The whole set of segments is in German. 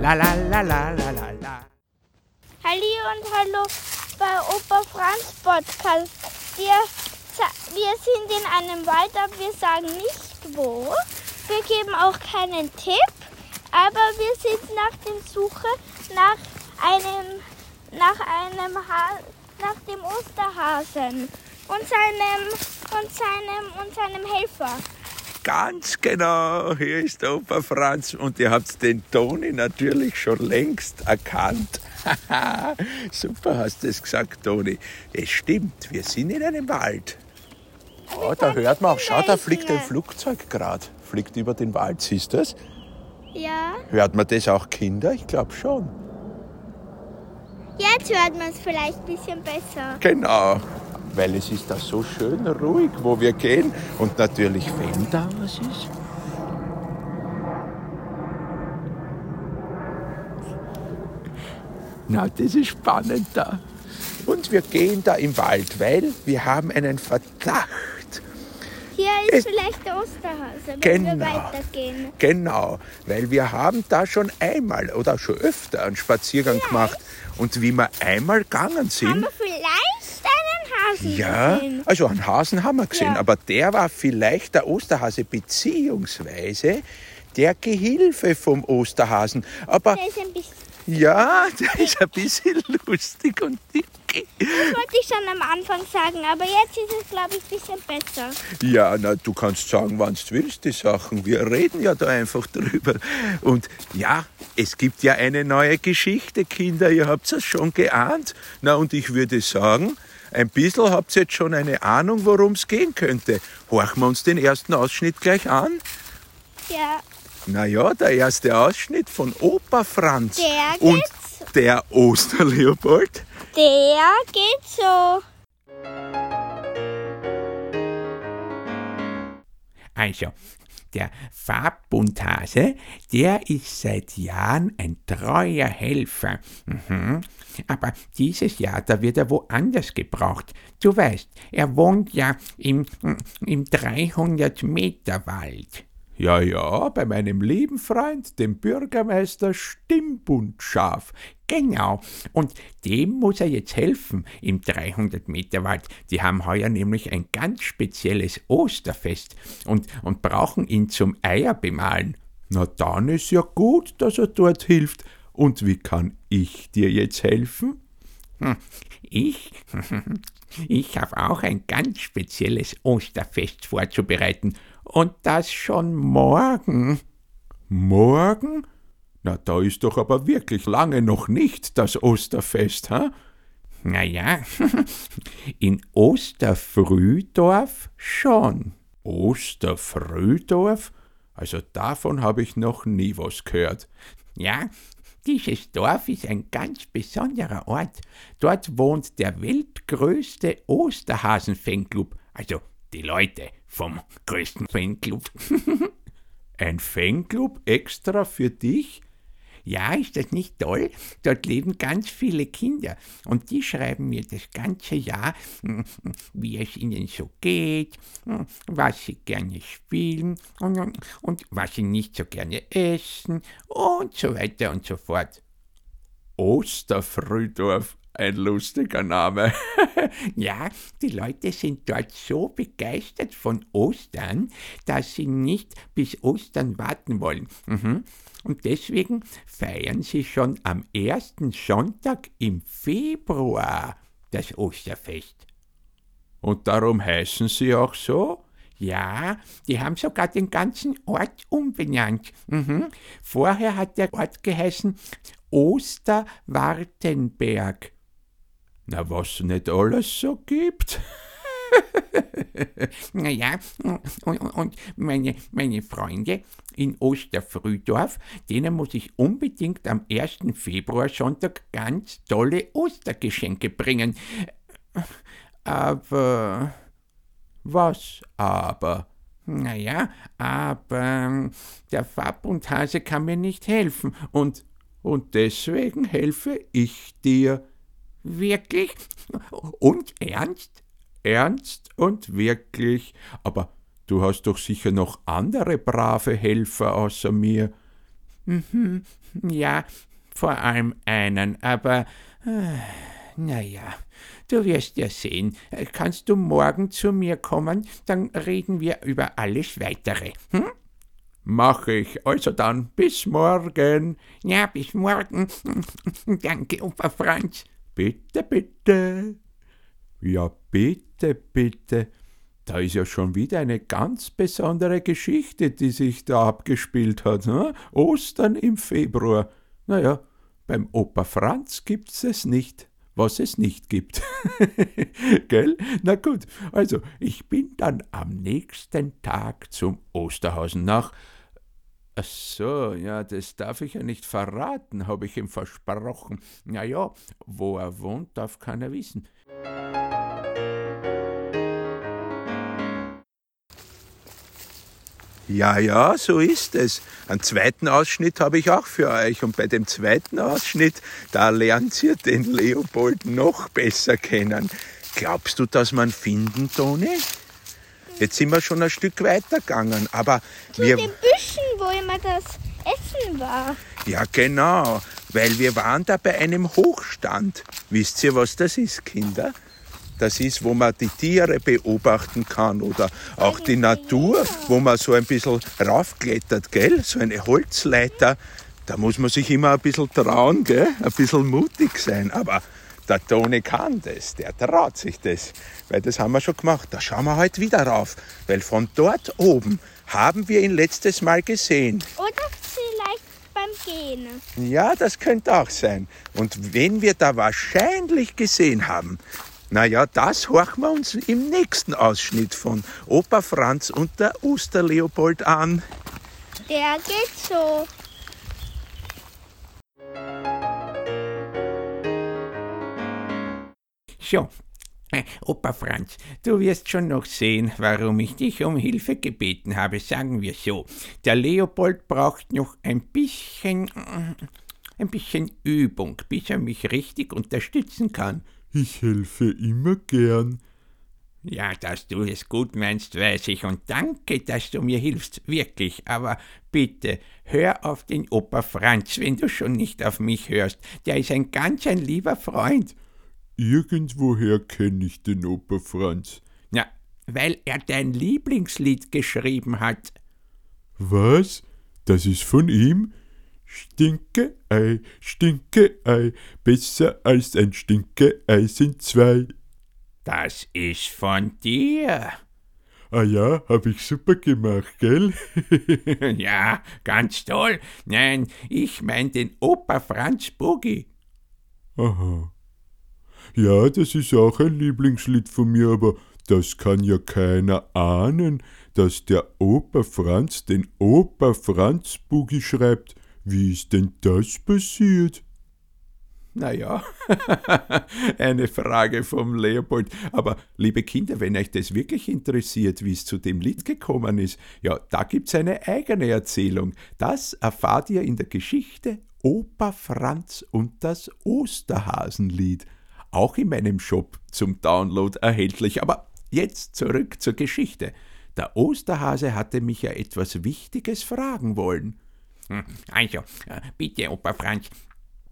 La la la la la la la. Halli und hallo bei Opa Franz Podcast. Wir, wir sind in einem Wald, aber wir sagen nicht wo. Wir geben auch keinen Tipp, aber wir sind nach der Suche nach einem, nach einem ha nach dem Osterhasen und seinem und seinem und seinem Helfer. Ganz genau, hier ist der Opa Franz und ihr habt den Toni natürlich schon längst erkannt. Super hast du es gesagt, Toni. Es stimmt, wir sind in einem Wald. Oh, da hört man auch, schau, da fliegt ein Flugzeug gerade. Fliegt über den Wald, siehst du das? Ja, Hört man das auch Kinder? Ich glaube schon. jetzt hört man es vielleicht ein bisschen besser. Genau, weil es ist da so schön ruhig, wo wir gehen. Und natürlich, wenn da was ist. Na, das ist spannend da. Und wir gehen da im Wald, weil wir haben einen Verdacht. Hier Es- ist vielleicht der Osterhase, wenn wir Genau. weitergehen. Genau, weil wir haben da schon einmal oder schon öfter einen Spaziergang gemacht. Und wie wir einmal gegangen Haben sind, wir vielleicht Hasen Ja, gesehen? also einen Hasen haben wir gesehen, Ja. aber der war vielleicht der Osterhase beziehungsweise der Gehilfe vom Osterhasen. Aber Der ist ein bisschen, ja, der ist ein bisschen lustig und dick. das wollte ich schon am Anfang sagen, aber jetzt ist es, glaube ich, ein bisschen besser. Ja, na, du kannst sagen, wann du willst, die Sachen. Wir reden ja da einfach drüber. Und ja, es gibt ja eine neue Geschichte, Kinder. Ihr habt es schon geahnt. Na, und ich würde sagen, ein bisschen habt ihr jetzt schon eine Ahnung, worum es gehen könnte. Horchen wir uns den ersten Ausschnitt gleich an. Ja, Na ja, der erste Ausschnitt von Opa Franz. Der und geht's. der Osterleopold. der geht so. Also, der Farbbundhase, der ist seit Jahren ein treuer Helfer. Mhm. Aber dieses Jahr, da wird er woanders gebraucht. Du weißt, er wohnt ja im, im 300-Meter-Wald. Ja, ja, bei meinem lieben Freund, dem Bürgermeister Stimmbundschaf. Genau. Und dem muss er jetzt helfen im 300-Meter-Wald. Die haben heuer nämlich ein ganz spezielles Osterfest und, und brauchen ihn zum Eierbemalen. Na dann ist ja gut, dass er dort hilft. Und wie kann ich dir jetzt helfen? Hm, Ich? Ich habe auch ein ganz spezielles Osterfest vorzubereiten. Und das schon morgen. Morgen? Na, da ist doch aber wirklich lange noch nicht das Osterfest, ha? Naja, in Osterfrühdorf schon. Osterfrühdorf? Also davon habe ich noch nie was gehört. Ja, dieses Dorf ist ein ganz besonderer Ort. Dort wohnt der weltgrößte Osterhasen-Fanclub. Also die Leute vom größten Fanclub. Ein Fanclub extra für dich? Ja, ist das nicht toll? Dort leben ganz viele Kinder und die schreiben mir das ganze Jahr, wie es ihnen so geht, was sie gerne spielen und, und was sie nicht so gerne essen und so weiter und so fort. Osterfrühdorf, ein lustiger Name. Ja, die Leute sind dort so begeistert von Ostern, dass sie nicht bis Ostern warten wollen. Mhm. Und deswegen feiern sie schon am ersten Sonntag im Februar das Osterfest. Und darum heißen sie auch so? Ja, die haben sogar den ganzen Ort umbenannt. Mhm. Vorher hat der Ort geheißen Osterwartenberg. Na, was nicht alles so gibt? Naja, und, und meine, meine Freunde in Osterfrühdorf, denen muss ich unbedingt am 1. Februar-Sonntag ganz tolle Ostergeschenke bringen. Aber, Was aber? naja, aber der Farbbundhase kann mir nicht helfen. Und, und deswegen helfe ich dir. Wirklich? Und ernst? Ernst und wirklich. Aber Du hast doch sicher noch andere brave Helfer außer mir. Mhm, ja, vor allem einen, aber äh, naja, du wirst ja sehen. Kannst du morgen zu mir kommen, dann reden wir über alles Weitere. Hm? Mach ich. Also dann, bis morgen. Ja, bis morgen. Danke, Opa Franz. Bitte, bitte. Ja, bitte, bitte. Da ist ja schon wieder eine ganz besondere Geschichte, die sich da abgespielt hat. Hm? Ostern im Februar. Naja, beim Opa Franz gibt's es nicht, was es nicht gibt. Gell? Na gut, also ich bin dann am nächsten Tag zum Osterhausen nach. Ach so, ja, das darf ich ja nicht verraten, habe ich ihm versprochen. Na ja, wo er wohnt, darf keiner wissen. Ja, ja, so ist es. Einen zweiten Ausschnitt habe ich auch für euch. Und bei dem zweiten Ausschnitt, da lernt ihr den Leopold noch besser kennen. Glaubst du, dass man finden, Toni? Jetzt sind wir schon ein Stück weiter gegangen, aber Zu wir... den Büschen, wo immer das Essen war. Ja, genau, weil wir waren da bei einem Hochstand. Wisst ihr, was das ist, Kinder? Das ist, wo man die Tiere beobachten kann oder auch die Natur, wo man so ein bisschen raufklettert, gell? So eine Holzleiter. Da muss man sich immer ein bisschen trauen, gell? Ein bisschen mutig sein. Aber der Toni kann das, der traut sich das, weil das haben wir schon gemacht. Da schauen wir heute wieder rauf, weil von dort oben haben wir ihn letztes Mal gesehen. Oder vielleicht beim Gehen. Ja, das könnte auch sein. Und wenn wir da wahrscheinlich gesehen haben, naja, das horchen wir uns im nächsten Ausschnitt von Opa Franz und der Osterleopold an. Der geht so. So, äh, Opa Franz, du wirst schon noch sehen, warum ich dich um Hilfe gebeten habe, sagen wir so. Der Leopold braucht noch ein bisschen, äh, ein bisschen Übung, bis er mich richtig unterstützen kann. Ich helfe immer gern. Ja, dass du es gut meinst, weiß ich, und danke, dass du mir hilfst, wirklich, aber bitte, hör auf den Opa Franz, wenn du schon nicht auf mich hörst, der ist ein ganz ein lieber Freund. Irgendwoher kenne ich den Opa Franz. Na, weil er dein Lieblingslied geschrieben hat. Was? Das ist von ihm? Stinke-Ei, Stinke-Ei, besser als ein Stinke-Ei sind zwei. Das ist von dir. Ah ja, hab ich super gemacht, gell? ja, ganz toll. Nein, ich mein den Opa Franz Boogie. Aha. Ja, das ist auch ein Lieblingslied von mir, aber das kann ja keiner ahnen, dass der Opa Franz den Opa Franz Boogie schreibt. Wie ist denn das passiert? Naja, eine Frage vom Leopold. Aber liebe Kinder, wenn euch das wirklich interessiert, wie es zu dem Lied gekommen ist, ja, da gibt's eine eigene Erzählung. Das erfahrt ihr in der Geschichte Opa Franz und das Osterhasenlied. Auch in meinem Shop zum Download erhältlich. Aber jetzt zurück zur Geschichte. Der Osterhase hatte mich ja etwas Wichtiges fragen wollen. Hm, Also, äh, bitte, Opa Franz.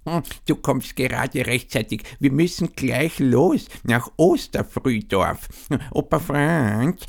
Hm, Du kommst gerade rechtzeitig. Wir müssen gleich los nach Osterfrühdorf. Opa Franz,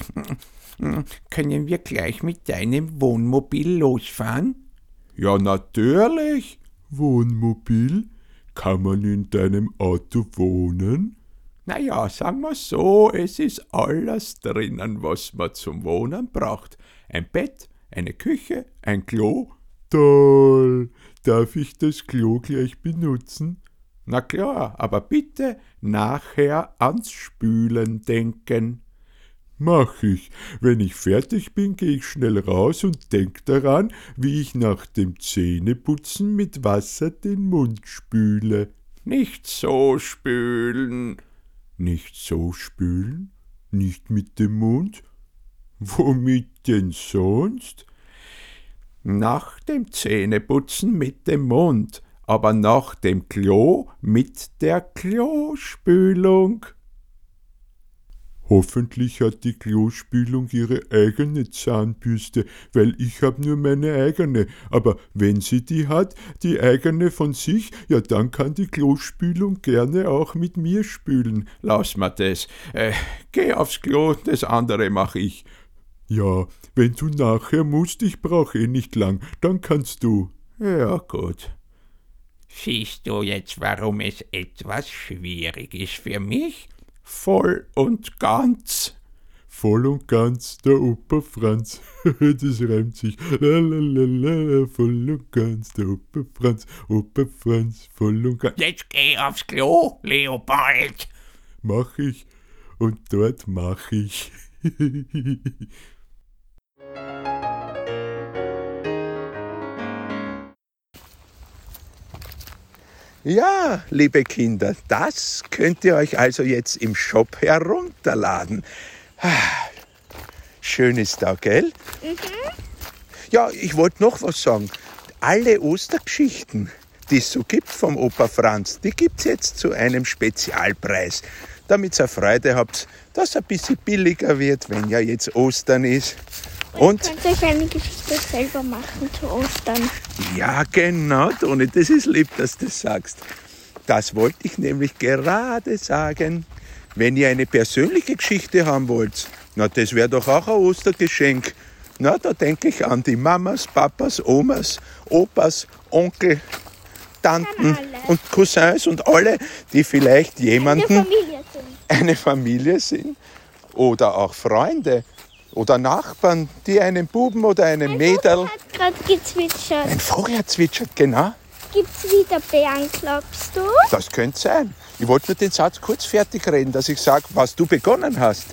hm, können wir gleich mit deinem Wohnmobil losfahren? Ja, natürlich. Wohnmobil? Kann man in deinem Auto wohnen? Naja, sagen wir so, es ist alles drinnen, was man zum Wohnen braucht. Ein Bett, eine Küche, ein Klo. Toll! Darf ich das Klo gleich benutzen? Na klar, aber bitte nachher ans Spülen denken. Mach ich. Wenn ich fertig bin, gehe ich schnell raus und denk daran, wie ich nach dem Zähneputzen mit Wasser den Mund spüle. Nicht so spülen. Nicht so spülen? Nicht mit dem Mund? Womit denn sonst? Nach dem Zähneputzen mit dem Mund, aber nach dem Klo mit der Klospülung. Hoffentlich hat die Klospülung ihre eigene Zahnbürste, weil ich hab nur meine eigene. Aber wenn sie die hat, die eigene von sich, ja dann kann die Klospülung gerne auch mit mir spülen. Lass mal das. Äh, geh aufs Klo, das andere mach ich. Ja, wenn du nachher musst, ich brauch eh nicht lang, dann kannst du. Ja, gut. Siehst du jetzt, warum es etwas schwierig ist für mich? Voll und ganz. Voll und ganz der Opa Franz. das reimt sich. Lalalala, voll und ganz der Opa Franz. Opa Franz, voll und ganz. Jetzt geh aufs Klo, Leopold. Mach ich. Und dort mach ich. Ja, liebe Kinder, das könnt ihr euch also jetzt im Shop herunterladen. Ah, Schön ist da, gell? Ja, ich wollte noch was sagen. Alle Ostergeschichten, die es so gibt vom Opa Franz, die gibt's jetzt zu einem Spezialpreis. Damit ihr Freude habt, dass es ein bisschen billiger wird, wenn ja jetzt Ostern ist. Und Könnt euch eine Geschichte selber machen zu Ostern? ja, genau, Toni, das ist lieb, dass du das sagst. Das wollte ich nämlich gerade sagen. Wenn ihr eine persönliche Geschichte haben wollt, na, das wäre doch auch ein Ostergeschenk. Na, da denke ich an die Mamas, Papas, Omas, Opas, Onkel, Tanten und Cousins und alle, die vielleicht Eine jemanden Familie sind. eine Familie sind oder auch Freunde oder Nachbarn, die einen Buben oder einen Mädel. Hat gerade gezwitschert. Ein Vogel hat zwitschert, genau. Gibt's wieder Bären, glaubst du? Das könnte sein. Ich wollte nur den Satz kurz fertig reden, dass ich sage, was du begonnen hast.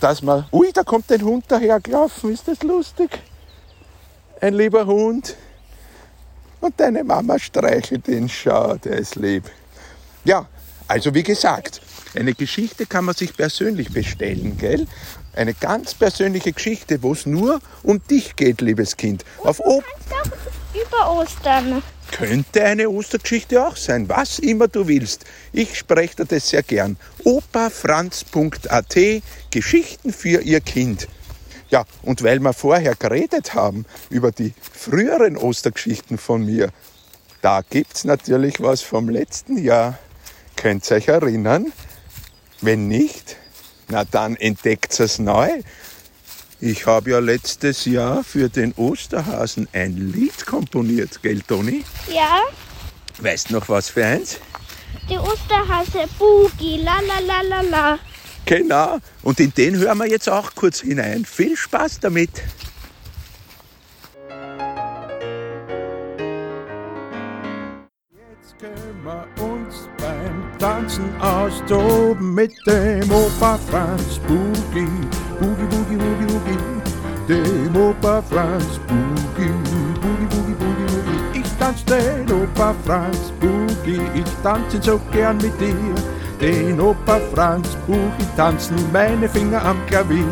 Dass man, ui, da kommt ein Hund dahergelaufen, ist das lustig? Ein lieber Hund. Und deine Mama streichelt ihn, schau, der ist lieb. Ja, also wie gesagt, eine Geschichte kann man sich persönlich bestellen, gell? Eine ganz persönliche Geschichte, wo es nur um dich geht, liebes Kind. Auf Op Kannst auch über Ostern. könnte eine Ostergeschichte auch sein, was immer du willst. Ich spreche dir das sehr gern. opafranz.at Geschichten für ihr Kind. Ja, und weil wir vorher geredet haben über die früheren Ostergeschichten von mir, da gibt's natürlich was vom letzten Jahr. Könnt ihr euch erinnern? Wenn nicht, na dann entdeckt es neu. Ich habe ja letztes Jahr für den Osterhasen ein Lied komponiert, gell, Toni? Ja, Weißt noch was für eins? die Osterhase Boogie, la la la la la. Genau. Und in den hören wir jetzt auch kurz hinein. Viel Spaß damit. Jetzt können wir uns Dansen og stå mit dem Opa Franz Boogie. Boogie, Boogie, Boogie, Boogie. Dem Opa Franz Boogie. Boogie, Boogie, Boogie, Boogie. Ich dans den Opa Franz Boogie. Ich tanze so gern mit dir. Den Opa Franz Boogie tanzen meine Finger am Klavier.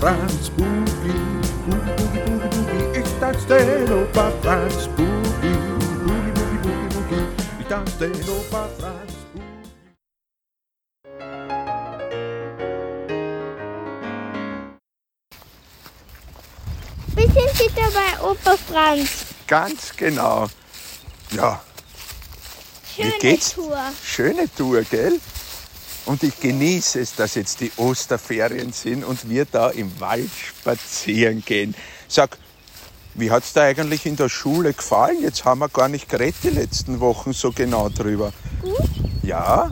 Franz Boogie, Boogie, Boogie, Boogie, Boogie, ich tanz den Opa Franz Boogie, Boogie, Boogie, Boogie, Boogie, ich tanz den Opa Franz Boogie. Wir sind wieder bei Opa Franz. Ganz genau. Ja, Schöne geht's? Tour. schöne Tour, gell? Und ich genieße es, dass jetzt die Osterferien sind und wir da im Wald spazieren gehen. Sag, wie hat's dir eigentlich in der Schule gefallen? Jetzt haben wir gar nicht geredet die letzten Wochen so genau drüber. Gut. Ja?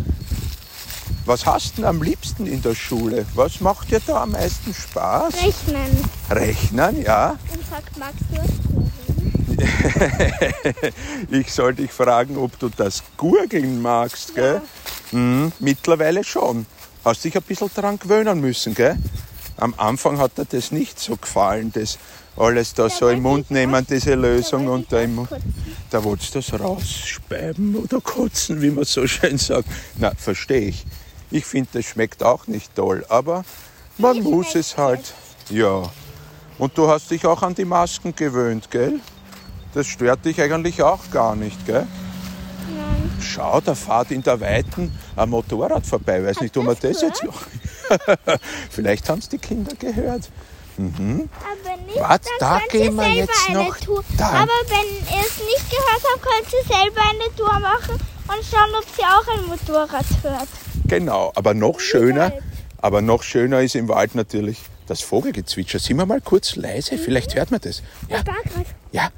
Was hast du denn am liebsten in der Schule? Was macht dir da am meisten Spaß? Rechnen. Rechnen, ja. Und sagt, magst du es? Ich soll dich fragen, ob du das Gurgeln magst, gell? Mhm, mittlerweile schon. Hast dich ein bisschen daran gewöhnen müssen, gell? Am Anfang hat er das nicht so gefallen, das alles da so im Mund nehmen, diese Lösung und da im Mund. Da wolltest du das rausspeiben oder kotzen, wie man so schön sagt. Na, verstehe ich. Ich finde, das schmeckt auch nicht toll, aber man Mir muss es halt. Ja. Und du hast dich auch an die Masken gewöhnt, gell? Das stört dich eigentlich auch gar nicht, gell? Nein. Schau, da fährt in der Weiten ein Motorrad vorbei. Weiß nicht, ob man das jetzt noch. Vielleicht haben es die Kinder gehört. Aber nicht, dann da gehen wir selber jetzt eine noch. Tour. Da. Aber wenn ihr es nicht gehört habt, könnt ihr selber eine Tour machen und schauen, ob sie auch ein Motorrad hört. Genau, aber noch schöner, aber noch schöner ist im Wald natürlich das Vogelgezwitscher. Sind wir mal kurz leise? Vielleicht hört man das. Ja, ja.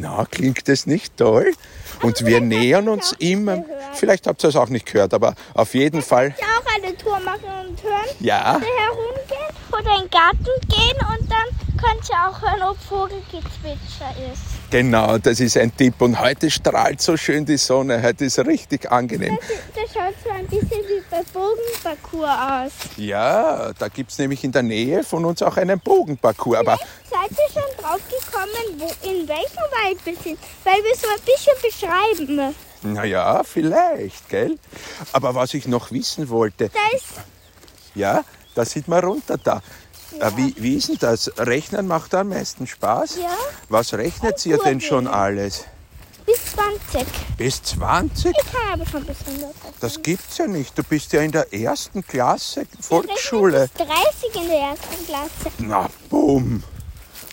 Na, klingt das nicht toll? Und wir nähern uns immer. Vielleicht habt ihr es auch nicht gehört, aber auf jeden Fall. Ja, auch eine Tour machen und hören, Ja. oder herumgehen oder in den Garten gehen und dann könnt ihr auch hören, ob Vogelgezwitscher ist. Genau, das ist ein Tipp. Und heute strahlt so schön die Sonne. Heute ist richtig angenehm. Das, das schaut so ein bisschen wie bei Bogenparcours aus. Ja, da gibt es nämlich in der Nähe von uns auch einen Bogenparcours. Aber Seid ihr schon drauf gekommen, wo, in welchem Wald wir sind? Weil wir so ein bisschen beschreiben. naja, vielleicht, gell? Aber was ich noch wissen wollte, Da ist ja, da sieht man runter da. Äh, Wie, wie ist denn das? Rechnen macht am meisten Spaß? Ja. Was rechnet ihr denn schon alles? bis 20. Bis 20? Ich kann aber schon bis 100. Das gibt's ja nicht. Du bist ja in der ersten Klasse Volksschule. Bis 30 in der ersten Klasse. Na, bumm.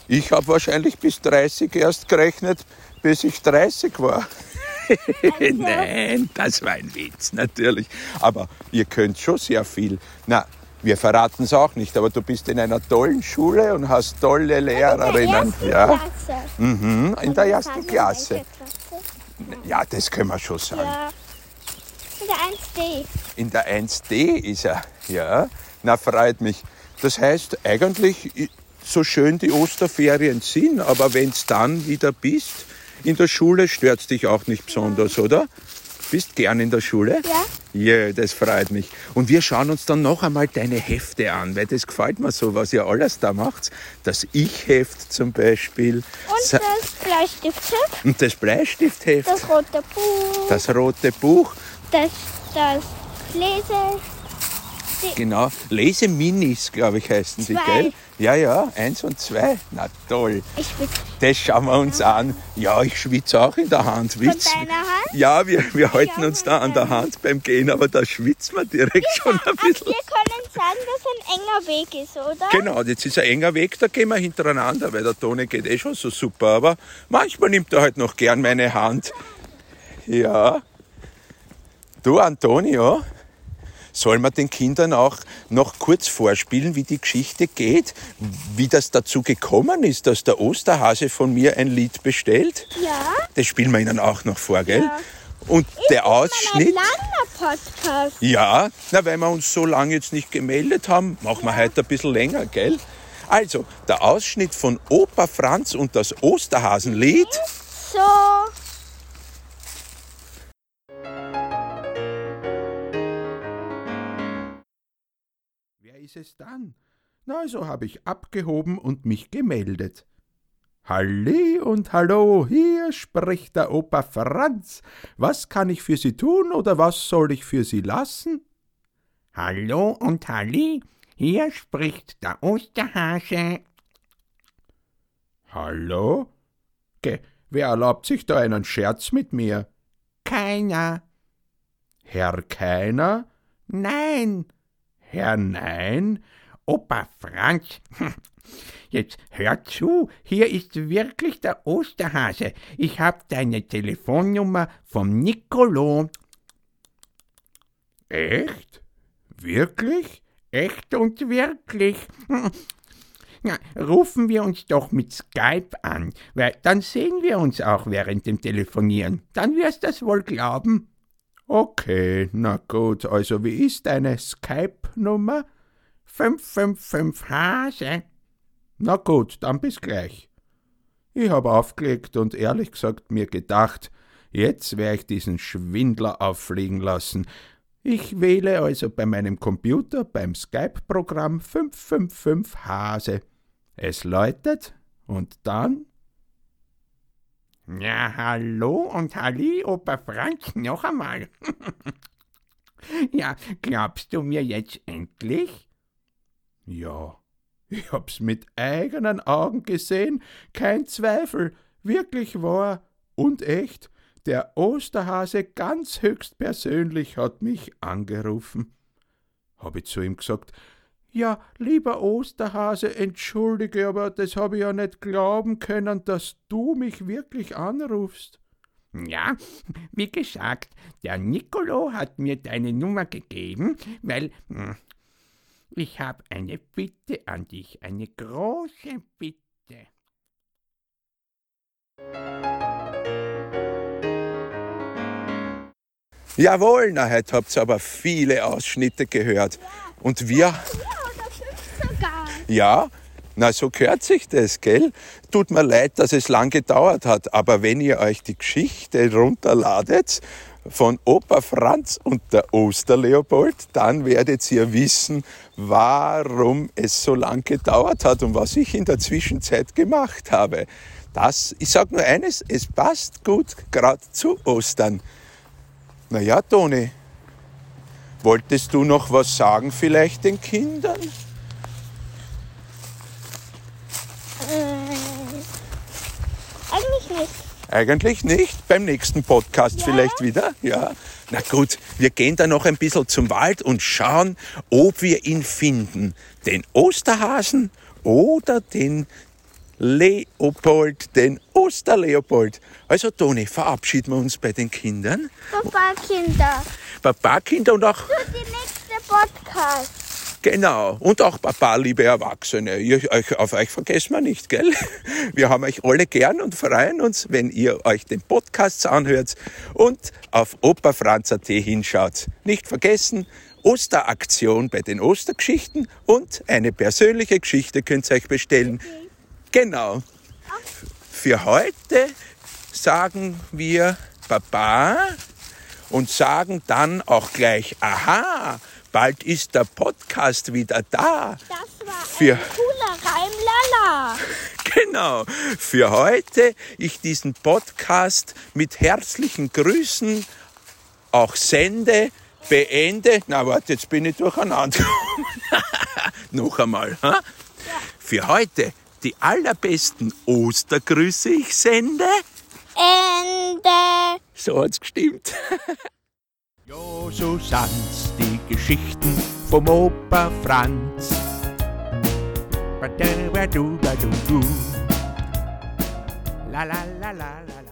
Ich habe wahrscheinlich bis 30 erst gerechnet, bis ich 30 war. Nein, das war ein Witz, natürlich. Aber ihr könnt schon sehr viel. Na, wir verraten es auch nicht, aber du bist in einer tollen Schule und hast tolle In der Lehrerinnen. ersten Ja, Klasse. mhm, in der ersten Klasse. Ja, das können wir schon sagen. Ja. In der 1D. In der 1D ist er. Ja, na, freut mich. Das heißt, eigentlich, so schön die Osterferien sind, aber wenn's dann wieder bist, in der Schule stört's dich auch nicht besonders, oder? Bist gern in der Schule? Ja. Ja, das freut mich. Und wir schauen uns dann noch einmal deine Hefte an, weil das gefällt mir so, was ihr alles da macht. Das Ich-Heft zum Beispiel Und Sa- das Bleistiftheft, und das Bleistiftheft, das rote Buch, das rote Buch, das, das Lese. Genau, Leseminis, glaube ich, heißen die, Zwei. gell? Ja, ja, eins und zwei. Na toll. Ich Das schauen wir uns an. Ja, ich schwitze auch in der Hand. von Witz. deiner Hand. Ja, wir, wir halten uns da an der Hand beim Gehen, aber da schwitzt man direkt schon ein bisschen. wir können sagen, dass ein enger Weg ist, oder? Genau, jetzt ist ein enger Weg, da gehen wir hintereinander, weil der Toni geht eh schon so super. Aber manchmal nimmt er halt noch gern meine Hand. Ja. Du, Antonio, soll man den Kindern auch noch kurz vorspielen, wie die Geschichte geht? Wie das dazu gekommen ist, dass der Osterhase von mir ein Lied bestellt? Ja. Das spielen wir ihnen auch noch vor, gell? Ja. Und der Ein Ausschnitt. langer Podcast. Ja, na, weil wir uns so lange jetzt nicht gemeldet haben, machen wir heute ein bisschen länger, gell? Also, der Ausschnitt von Opa Franz und das Osterhasenlied. So. Ist es dann? Na, also habe ich abgehoben und mich gemeldet. Halli und hallo, hier spricht der Opa Franz. Was kann ich für Sie tun oder was soll ich für Sie lassen? Hallo und Halli, hier spricht der Osterhase. Hallo? Ge, wer erlaubt sich da einen Scherz mit mir? Keiner. Herr Keiner? Nein, Herr Nein? Opa Franz. Jetzt hör zu, hier ist wirklich der Osterhase. Ich hab deine Telefonnummer vom Nicolo. Echt? Wirklich? Echt und wirklich. Na, rufen wir uns doch mit Skype an, weil dann sehen wir uns auch während dem Telefonieren. Dann wirst du das wohl glauben. Okay, na gut, also wie ist deine Skype-Nummer? 555 Hase. Na gut, dann bis gleich. Ich habe aufgelegt und ehrlich gesagt mir gedacht, jetzt werde ich diesen Schwindler auffliegen lassen. Ich wähle also bei meinem Computer beim Skype-Programm 555 Hase. Es läutet und dann ja, hallo und Halli, Opa Franz, noch einmal. ja, glaubst du mir jetzt endlich? Ja, ich hab's mit eigenen Augen gesehen, kein Zweifel, wirklich wahr und echt. Der Osterhase ganz höchstpersönlich hat mich angerufen. Hab ich zu ihm gesagt, ja, lieber Osterhase, entschuldige, aber das habe ich ja nicht glauben können, dass du mich wirklich anrufst. Ja, wie gesagt, der Nicolo hat mir deine Nummer gegeben, weil hm, ich habe eine Bitte an dich, eine große Bitte. Jawohl, na, heute habt ihr aber viele Ausschnitte gehört. Und wir ja, na so gehört sich das, gell? Tut mir leid, dass es lang gedauert hat, aber wenn ihr euch die Geschichte runterladet von Opa Franz und der Osterleopold, dann werdet ihr wissen, warum es so lang gedauert hat und was ich in der Zwischenzeit gemacht habe. Das, ich sag nur eines, es passt gut gerade zu Ostern. Na ja, Toni, wolltest du noch was sagen vielleicht den Kindern? Eigentlich nicht. Eigentlich nicht. Beim nächsten Podcast ja. vielleicht wieder. Ja. Na gut, wir gehen dann noch ein bisschen zum Wald und schauen, ob wir ihn finden. Den Osterhasen oder den Leopold, den Osterleopold. Also Toni, verabschieden wir uns bei den Kindern. Papa Kinder. Papa Kinder und auch. Für die nächste Podcast. Genau. Und auch Papa, liebe Erwachsene. Ihr, euch, auf euch vergessen wir nicht, gell? Wir haben euch alle gern und freuen uns, wenn ihr euch den Podcast anhört und auf operfranz.at hinschaut. Nicht vergessen, Osteraktion bei den Ostergeschichten und eine persönliche Geschichte könnt ihr euch bestellen. Genau. Für heute sagen wir Baba und sagen dann auch gleich Aha Bald ist der Podcast wieder da. Das war Für ein cooler Reim, Lala. Genau. Für heute ich diesen Podcast mit herzlichen Grüßen auch sende, beende. Na, warte, jetzt bin ich durcheinander. Noch einmal. Ha? Ja. Für heute die allerbesten Ostergrüße ich sende. Ende. So hat's gestimmt. Jo, so sind's die Geschichten vom Opa Franz. La la la la la la.